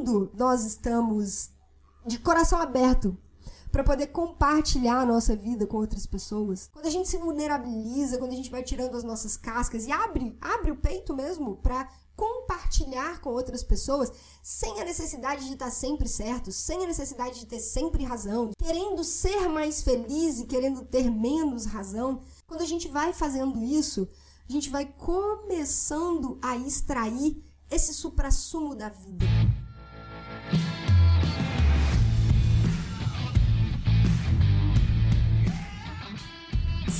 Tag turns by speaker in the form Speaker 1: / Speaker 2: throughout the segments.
Speaker 1: quando nós estamos de coração aberto para poder compartilhar a nossa vida com outras pessoas. Quando a gente se vulnerabiliza, quando a gente vai tirando as nossas cascas e abre, abre o peito mesmo para compartilhar com outras pessoas sem a necessidade de estar sempre certo, sem a necessidade de ter sempre razão, querendo ser mais feliz e querendo ter menos razão. Quando a gente vai fazendo isso, a gente vai começando a extrair esse suprassumo da vida.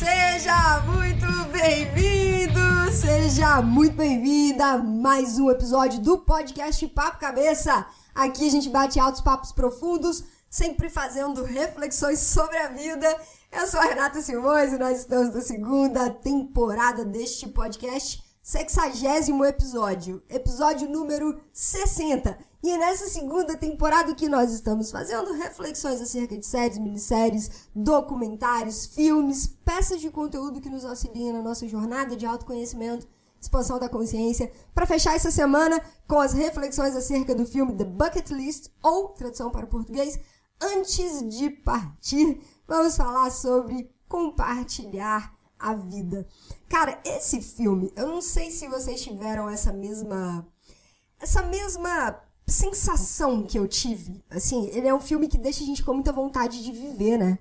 Speaker 1: Seja muito bem-vindo, seja muito bem-vinda a mais um episódio do podcast Papo Cabeça. Aqui a gente bate altos papos profundos, sempre fazendo reflexões sobre a vida. Eu sou a Renata Simões e nós estamos na segunda temporada deste podcast, sexagésimo episódio, episódio número 60. E nessa segunda temporada que nós estamos fazendo reflexões acerca de séries, minisséries, documentários, filmes, peças de conteúdo que nos auxiliam na nossa jornada de autoconhecimento, expansão da consciência, para fechar essa semana com as reflexões acerca do filme The Bucket List, ou tradução para o português, Antes de Partir, vamos falar sobre compartilhar a vida. Cara, esse filme, eu não sei se vocês tiveram essa mesma essa mesma sensação que eu tive. Assim, ele é um filme que deixa a gente com muita vontade de viver, né?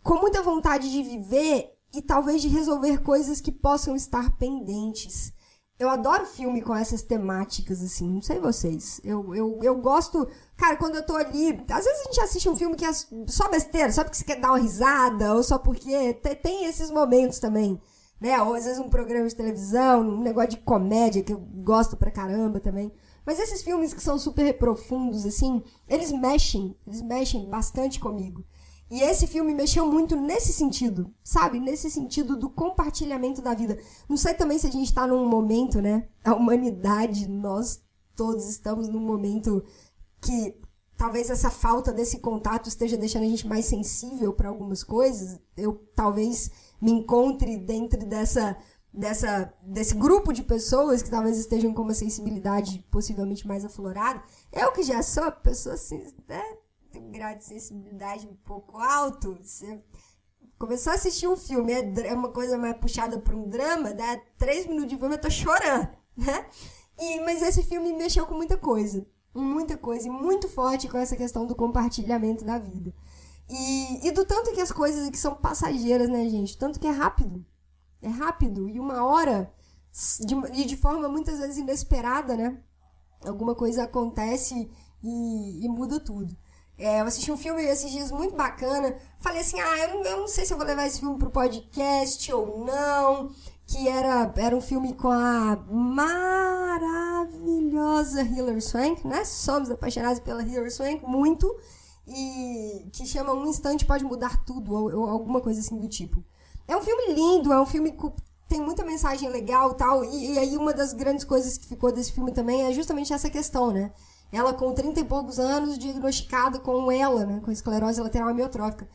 Speaker 1: Com muita vontade de viver e talvez de resolver coisas que possam estar pendentes. Eu adoro filme com essas temáticas, assim, não sei vocês. Eu, eu, eu gosto. Cara, quando eu tô ali. Às vezes a gente assiste um filme que é só besteira, só porque você quer dar uma risada, ou só porque. Tem esses momentos também. Né? Ou às vezes um programa de televisão, um negócio de comédia que eu gosto pra caramba também. Mas esses filmes que são super profundos, assim, eles mexem, eles mexem bastante comigo. E esse filme mexeu muito nesse sentido, sabe? Nesse sentido do compartilhamento da vida. Não sei também se a gente está num momento, né? A humanidade, nós todos estamos num momento que talvez essa falta desse contato esteja deixando a gente mais sensível para algumas coisas. Eu talvez me encontre dentro dessa dessa, desse grupo de pessoas que talvez estejam com uma sensibilidade possivelmente mais aflorada. Eu que já sou pessoa assim, né? Tem um grau de sensibilidade um pouco alto. Você começou a assistir um filme, é, é uma coisa mais puxada para um drama, dá três minutos de filme eu tô chorando, né? E, mas esse filme mexeu com muita coisa. Muita coisa, e muito forte com essa questão do compartilhamento da vida. E, e do tanto que as coisas que são passageiras, né, gente? Tanto que é rápido é rápido e uma hora de, e de forma muitas vezes inesperada, né? Alguma coisa acontece e, e muda tudo. É, eu assisti um filme esses dias muito bacana. Falei assim: ah, eu não, eu não sei se eu vou levar esse filme pro podcast ou não. Que era, era um filme com a maravilhosa Hilary Swank, né? Somos apaixonados pela Hilary Swank, muito. E que chama Um Instante Pode Mudar Tudo, ou, ou alguma coisa assim do tipo. É um filme lindo, é um filme que tem muita mensagem legal tal. E, e aí uma das grandes coisas que ficou desse filme também é justamente essa questão, né? Ela com 30 e poucos anos, diagnosticada com ela, né? Com esclerose lateral amiotrófica.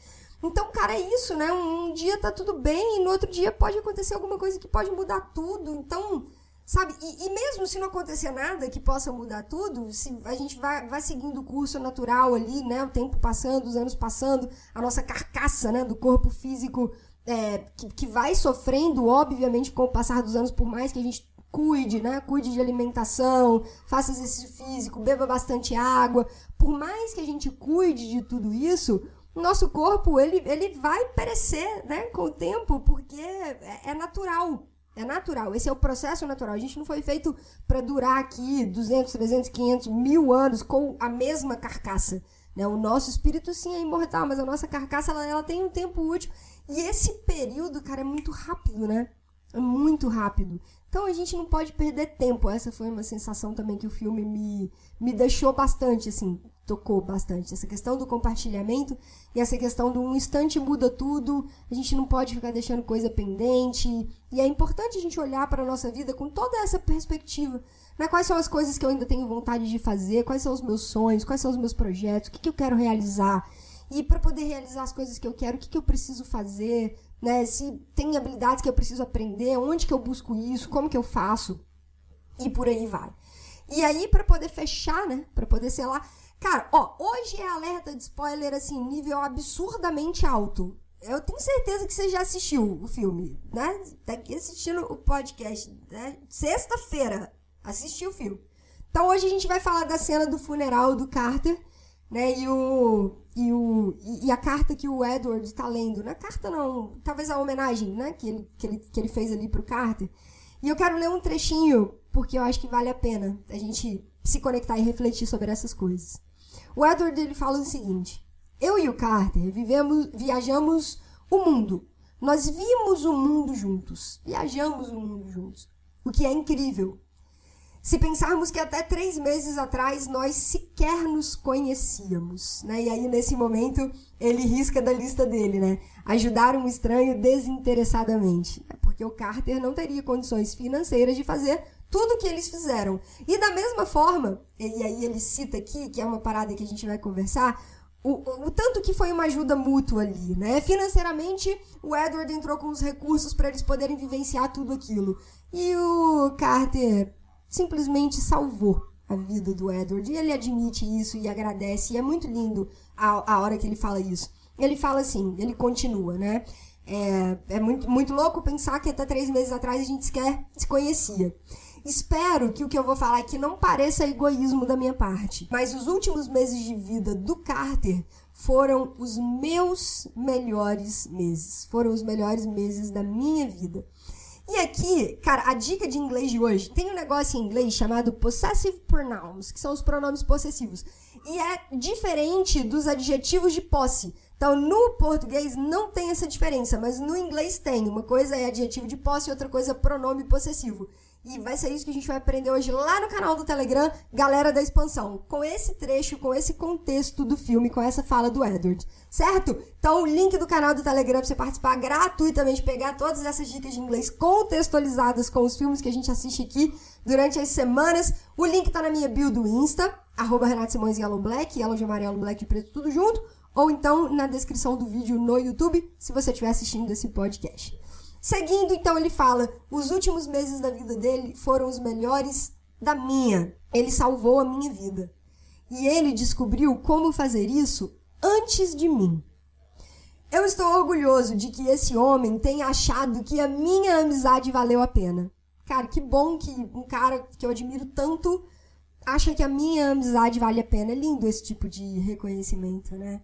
Speaker 1: Então, cara, é isso, né? Um, um, dia tá tudo bem e no outro dia pode acontecer alguma coisa que pode mudar tudo. Então, sabe? E, e mesmo se não acontecer nada que possa mudar tudo, se a gente vai, vai seguindo o curso natural ali, né? O tempo passando, os anos passando, a nossa carcaça, né? Do corpo físico é, que, que vai sofrendo, obviamente, com o passar dos anos, por mais que a gente cuide, né? Cuide de alimentação, faça exercício físico, beba bastante água. Por mais que a gente cuide de tudo isso, nosso corpo ele, ele vai perecer, né? Com o tempo, porque é, é natural. É natural. Esse é o processo natural. A gente não foi feito para durar aqui 200, 300, 500, mil anos com a mesma carcaça. Né? O nosso espírito sim é imortal, mas a nossa carcaça ela, ela tem um tempo útil e esse período, cara, é muito rápido, né? É muito rápido. Então a gente não pode perder tempo. Essa foi uma sensação também que o filme me, me deixou bastante, assim, tocou bastante. Essa questão do compartilhamento e essa questão do um instante muda tudo. A gente não pode ficar deixando coisa pendente. E é importante a gente olhar para a nossa vida com toda essa perspectiva. Né? Quais são as coisas que eu ainda tenho vontade de fazer? Quais são os meus sonhos? Quais são os meus projetos? O que, que eu quero realizar? E para poder realizar as coisas que eu quero, o que, que eu preciso fazer, né? Se tem habilidades que eu preciso aprender, onde que eu busco isso, como que eu faço, e por aí vai. E aí, para poder fechar, né? Pra poder, sei lá. Cara, ó, hoje é alerta de spoiler, assim, nível absurdamente alto. Eu tenho certeza que você já assistiu o filme, né? Tá aqui assistindo o podcast, né? Sexta-feira, assistiu o filme. Então hoje a gente vai falar da cena do funeral do Carter, né? E o. E, o, e a carta que o Edward tá lendo. Não é carta, não. Talvez a homenagem, né? Que ele, que ele, que ele fez ali pro Carter. E eu quero ler um trechinho, porque eu acho que vale a pena a gente se conectar e refletir sobre essas coisas. O Edward ele fala o seguinte: Eu e o Carter vivemos, viajamos o mundo. Nós vimos o mundo juntos. Viajamos o mundo juntos. O que é incrível. Se pensarmos que até três meses atrás nós sequer nos conhecíamos, né? E aí, nesse momento, ele risca da lista dele, né? Ajudar um estranho desinteressadamente. Porque o Carter não teria condições financeiras de fazer tudo o que eles fizeram. E da mesma forma, e aí ele cita aqui, que é uma parada que a gente vai conversar, o, o, o, tanto que foi uma ajuda mútua ali, né? Financeiramente, o Edward entrou com os recursos para eles poderem vivenciar tudo aquilo. E o Carter simplesmente salvou a vida do Edward. E ele admite isso e agradece. E é muito lindo a, a hora que ele fala isso. Ele fala assim, ele continua, né? É, é muito, muito louco pensar que até três meses atrás a gente sequer se conhecia. Espero que o que eu vou falar aqui não pareça egoísmo da minha parte, mas os últimos meses de vida do Carter foram os meus melhores meses. Foram os melhores meses da minha vida. E aqui, cara, a dica de inglês de hoje tem um negócio em inglês chamado possessive pronouns, que são os pronomes possessivos. E é diferente dos adjetivos de posse. Então, no português não tem essa diferença, mas no inglês tem. Uma coisa é adjetivo de posse outra coisa é pronome possessivo. E vai ser isso que a gente vai aprender hoje lá no canal do Telegram, Galera da Expansão, com esse trecho, com esse contexto do filme, com essa fala do Edward, certo? Então, o link do canal do Telegram para você participar gratuitamente, pegar todas essas dicas de inglês contextualizadas com os filmes que a gente assiste aqui durante as semanas. O link tá na minha bio do Insta, arroba Renato Simões Yellow Black, Yellow de amarelo, Black de preto, tudo junto, ou então na descrição do vídeo no YouTube, se você estiver assistindo esse podcast. Seguindo, então, ele fala: os últimos meses da vida dele foram os melhores da minha. Ele salvou a minha vida. E ele descobriu como fazer isso antes de mim. Eu estou orgulhoso de que esse homem tenha achado que a minha amizade valeu a pena. Cara, que bom que um cara que eu admiro tanto acha que a minha amizade vale a pena. É lindo esse tipo de reconhecimento, né?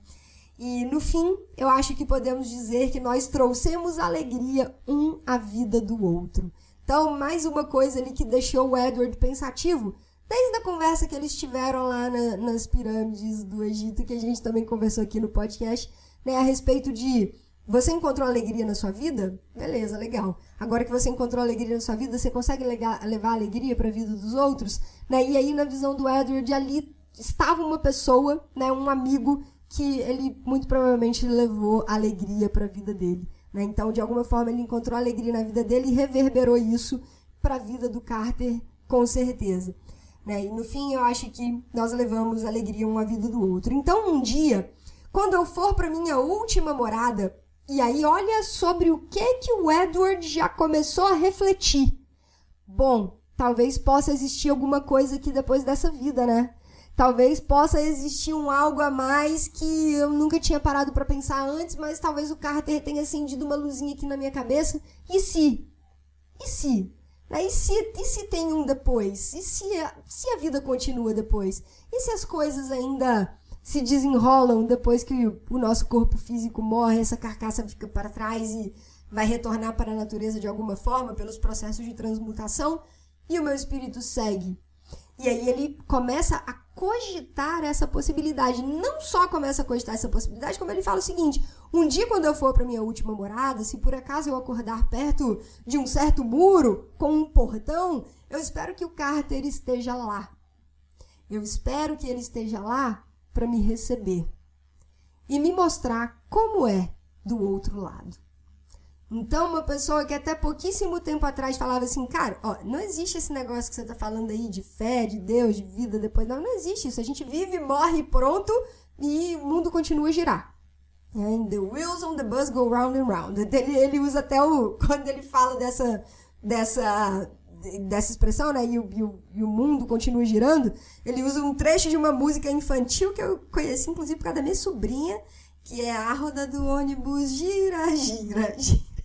Speaker 1: E no fim, eu acho que podemos dizer que nós trouxemos alegria um à vida do outro. Então, mais uma coisa ali que deixou o Edward pensativo, desde a conversa que eles tiveram lá na, nas pirâmides do Egito, que a gente também conversou aqui no podcast, né, a respeito de você encontrou alegria na sua vida? Beleza, legal. Agora que você encontrou alegria na sua vida, você consegue levar, alegria para a vida dos outros? Né? E aí, na visão do Edward, ali estava uma pessoa, né, um amigo que ele muito provavelmente levou alegria para a vida dele. Né? Então, de alguma forma, ele encontrou alegria na vida dele e reverberou isso para a vida do Carter, com certeza. Né? E no fim, eu acho que nós levamos alegria um à vida do outro. Então, um dia, quando eu for para minha última morada, e aí olha sobre o que que o Edward já começou a refletir. Bom, talvez possa existir alguma coisa aqui depois dessa vida, né? Talvez possa existir um algo a mais que eu nunca tinha parado para pensar antes, mas talvez o Carter tenha acendido uma luzinha aqui na minha cabeça. E se? E se? Né? E se, e se tem um depois? E se a, se a vida continua depois? E se as coisas ainda se desenrolam depois que o nosso corpo físico morre, essa carcaça fica para trás e vai retornar para a natureza de alguma forma pelos processos de transmutação e o meu espírito segue? E aí ele começa a cogitar essa possibilidade. Não só começa a cogitar essa possibilidade, como ele fala o seguinte: um dia, quando eu for para minha última morada, se por acaso eu acordar perto de um certo muro com um portão, eu espero que o Carter esteja lá. Eu espero que ele esteja lá para me receber e me mostrar como é do outro lado. Então, uma pessoa que até pouquíssimo tempo atrás falava assim, cara, ó, não existe esse negócio que você tá falando aí de fé, de Deus, de vida depois. Não, não existe isso. A gente vive, morre pronto e o mundo continua a girar. And the wheels on the bus go round and round. Ele, ele usa até o. Quando ele fala dessa. dessa dessa expressão, né? E o, e, o, e o mundo continua girando. Ele usa um trecho de uma música infantil que eu conheci, inclusive, por causa da minha sobrinha, que é a roda do ônibus gira, gira, gira,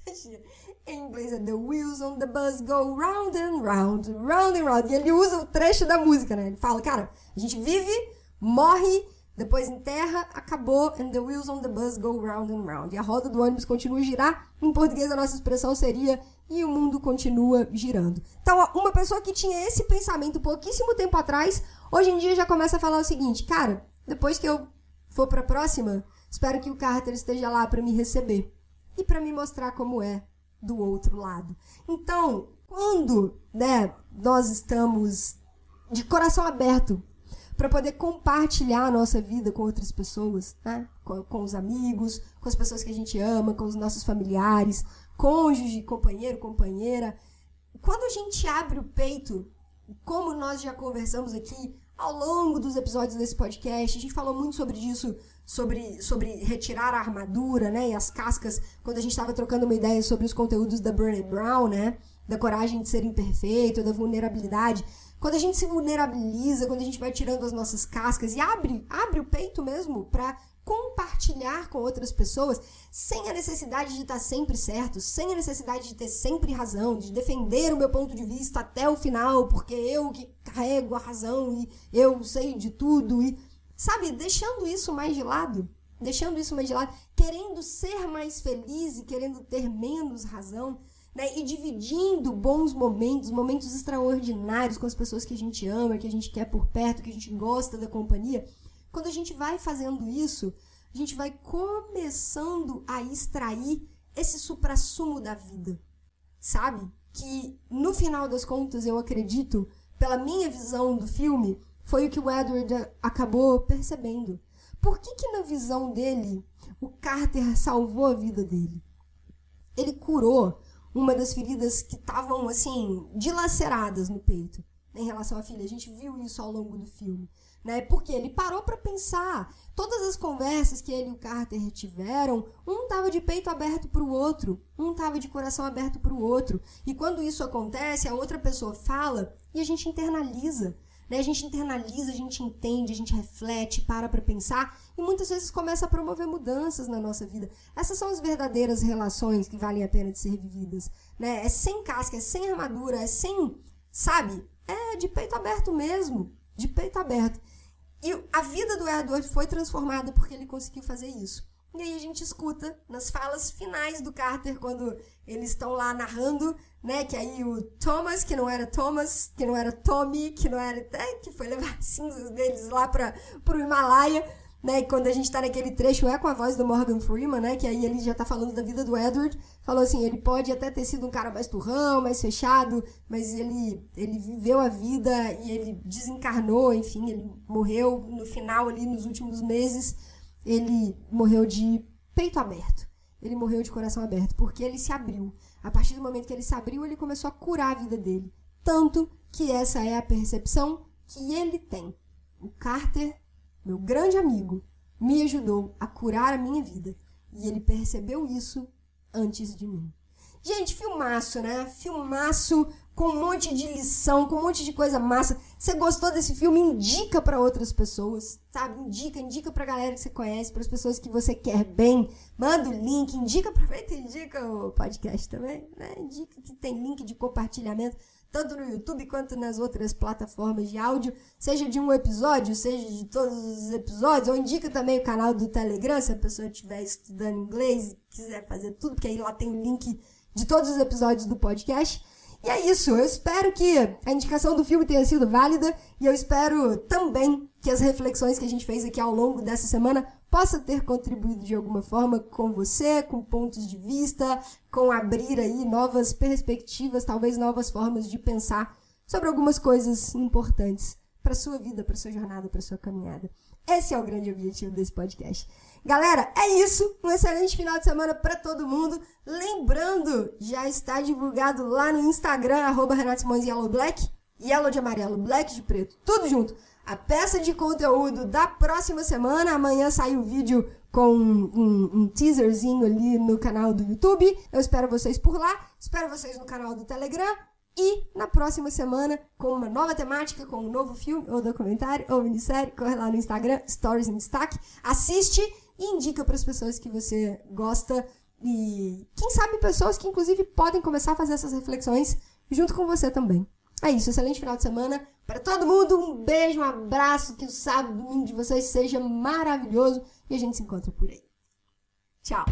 Speaker 1: Em inglês é The Wheels on the Bus Go Round and Round, Round and Round. E ele usa o trecho da música, né? Ele fala, cara, a gente vive, morre, depois enterra, acabou, and the wheels on the bus go round and round. E a roda do ônibus continua a girar. Em português, a nossa expressão seria e o mundo continua girando. Então, uma pessoa que tinha esse pensamento pouquíssimo tempo atrás, hoje em dia já começa a falar o seguinte: cara, depois que eu for para a próxima, espero que o Carter esteja lá para me receber e para me mostrar como é do outro lado. Então, quando né, nós estamos de coração aberto para poder compartilhar a nossa vida com outras pessoas, né? Com, com, os amigos, com as pessoas que a gente ama, com os nossos familiares, cônjuge, companheiro, companheira. Quando a gente abre o peito, como nós já conversamos aqui ao longo dos episódios desse podcast, a gente falou muito sobre isso, sobre, sobre retirar a armadura, né, e as cascas, quando a gente estava trocando uma ideia sobre os conteúdos da Brené Brown, né, da coragem de ser imperfeito, da vulnerabilidade. Quando a gente se vulnerabiliza, quando a gente vai tirando as nossas cascas e abre, abre o peito mesmo para compartilhar com outras pessoas, sem a necessidade de estar sempre certo, sem a necessidade de ter sempre razão, de defender o meu ponto de vista até o final, porque eu que carrego a razão e eu sei de tudo e sabe, deixando isso mais de lado, deixando isso mais de lado, querendo ser mais feliz e querendo ter menos razão, né? E dividindo bons momentos, momentos extraordinários com as pessoas que a gente ama, que a gente quer por perto, que a gente gosta da companhia. Quando a gente vai fazendo isso, a gente vai começando a extrair esse suprassumo da vida. Sabe? Que no final das contas, eu acredito, pela minha visão do filme, foi o que o Edward acabou percebendo. Por que, que na visão dele, o Carter salvou a vida dele? Ele curou uma das feridas que estavam, assim, dilaceradas no peito em relação à filha. A gente viu isso ao longo do filme. Né? Porque ele parou para pensar. Todas as conversas que ele e o Carter tiveram, um estava de peito aberto para o outro, um estava de coração aberto para o outro. E quando isso acontece, a outra pessoa fala e a gente internaliza. Né? A gente internaliza, a gente entende, a gente reflete, para para pensar e muitas vezes começa a promover mudanças na nossa vida. Essas são as verdadeiras relações que valem a pena de ser vividas. Né? É sem casca, é sem armadura, é sem, sabe? É de peito aberto mesmo, de peito aberto. E a vida do Edward foi transformada porque ele conseguiu fazer isso. E aí a gente escuta nas falas finais do Carter, quando eles estão lá narrando, né? Que aí o Thomas, que não era Thomas, que não era Tommy, que não era. É, que foi levar cinzas deles lá para o Himalaia, né? E quando a gente tá naquele trecho, é com a voz do Morgan Freeman, né? Que aí ele já tá falando da vida do Edward. Falou assim: ele pode até ter sido um cara mais turrão, mais fechado, mas ele, ele viveu a vida e ele desencarnou, enfim, ele morreu no final ali, nos últimos meses ele morreu de peito aberto. Ele morreu de coração aberto, porque ele se abriu. A partir do momento que ele se abriu, ele começou a curar a vida dele. Tanto que essa é a percepção que ele tem. O Carter, meu grande amigo, me ajudou a curar a minha vida. E ele percebeu isso antes de mim. Gente, filmaço, né? Filmaço com um monte de lição, com um monte de coisa massa. Você gostou desse filme? Indica para outras pessoas, sabe? Indica, indica pra galera que você conhece, para as pessoas que você quer bem. Manda o link, indica, aproveita e indica o podcast também, né? Indica que tem link de compartilhamento, tanto no YouTube quanto nas outras plataformas de áudio, seja de um episódio, seja de todos os episódios, ou indica também o canal do Telegram, se a pessoa estiver estudando inglês e quiser fazer tudo, porque aí lá tem o link de todos os episódios do podcast. E é isso, eu espero que a indicação do filme tenha sido válida e eu espero também que as reflexões que a gente fez aqui ao longo dessa semana possa ter contribuído de alguma forma com você, com pontos de vista, com abrir aí novas perspectivas, talvez novas formas de pensar sobre algumas coisas importantes para sua vida, para sua jornada, para sua caminhada. Esse é o grande objetivo desse podcast. Galera, é isso. Um excelente final de semana para todo mundo. Lembrando, já está divulgado lá no Instagram, arroba Renato Simões Yellow Black. Yellow de amarelo, black de preto, tudo junto. A peça de conteúdo da próxima semana. Amanhã sai o vídeo com um, um, um, teaserzinho ali no canal do YouTube. Eu espero vocês por lá. Espero vocês no canal do Telegram. E na próxima semana, com uma nova temática, com um novo filme, ou documentário, ou minissérie, corre lá no Instagram, Stories em Destaque, assiste e indica para as pessoas que você gosta e quem sabe pessoas que inclusive podem começar a fazer essas reflexões junto com você também. É isso, excelente final de semana para todo mundo. Um beijo, um abraço, que o sábado, domingo de vocês seja maravilhoso e a gente se encontra por aí. Tchau.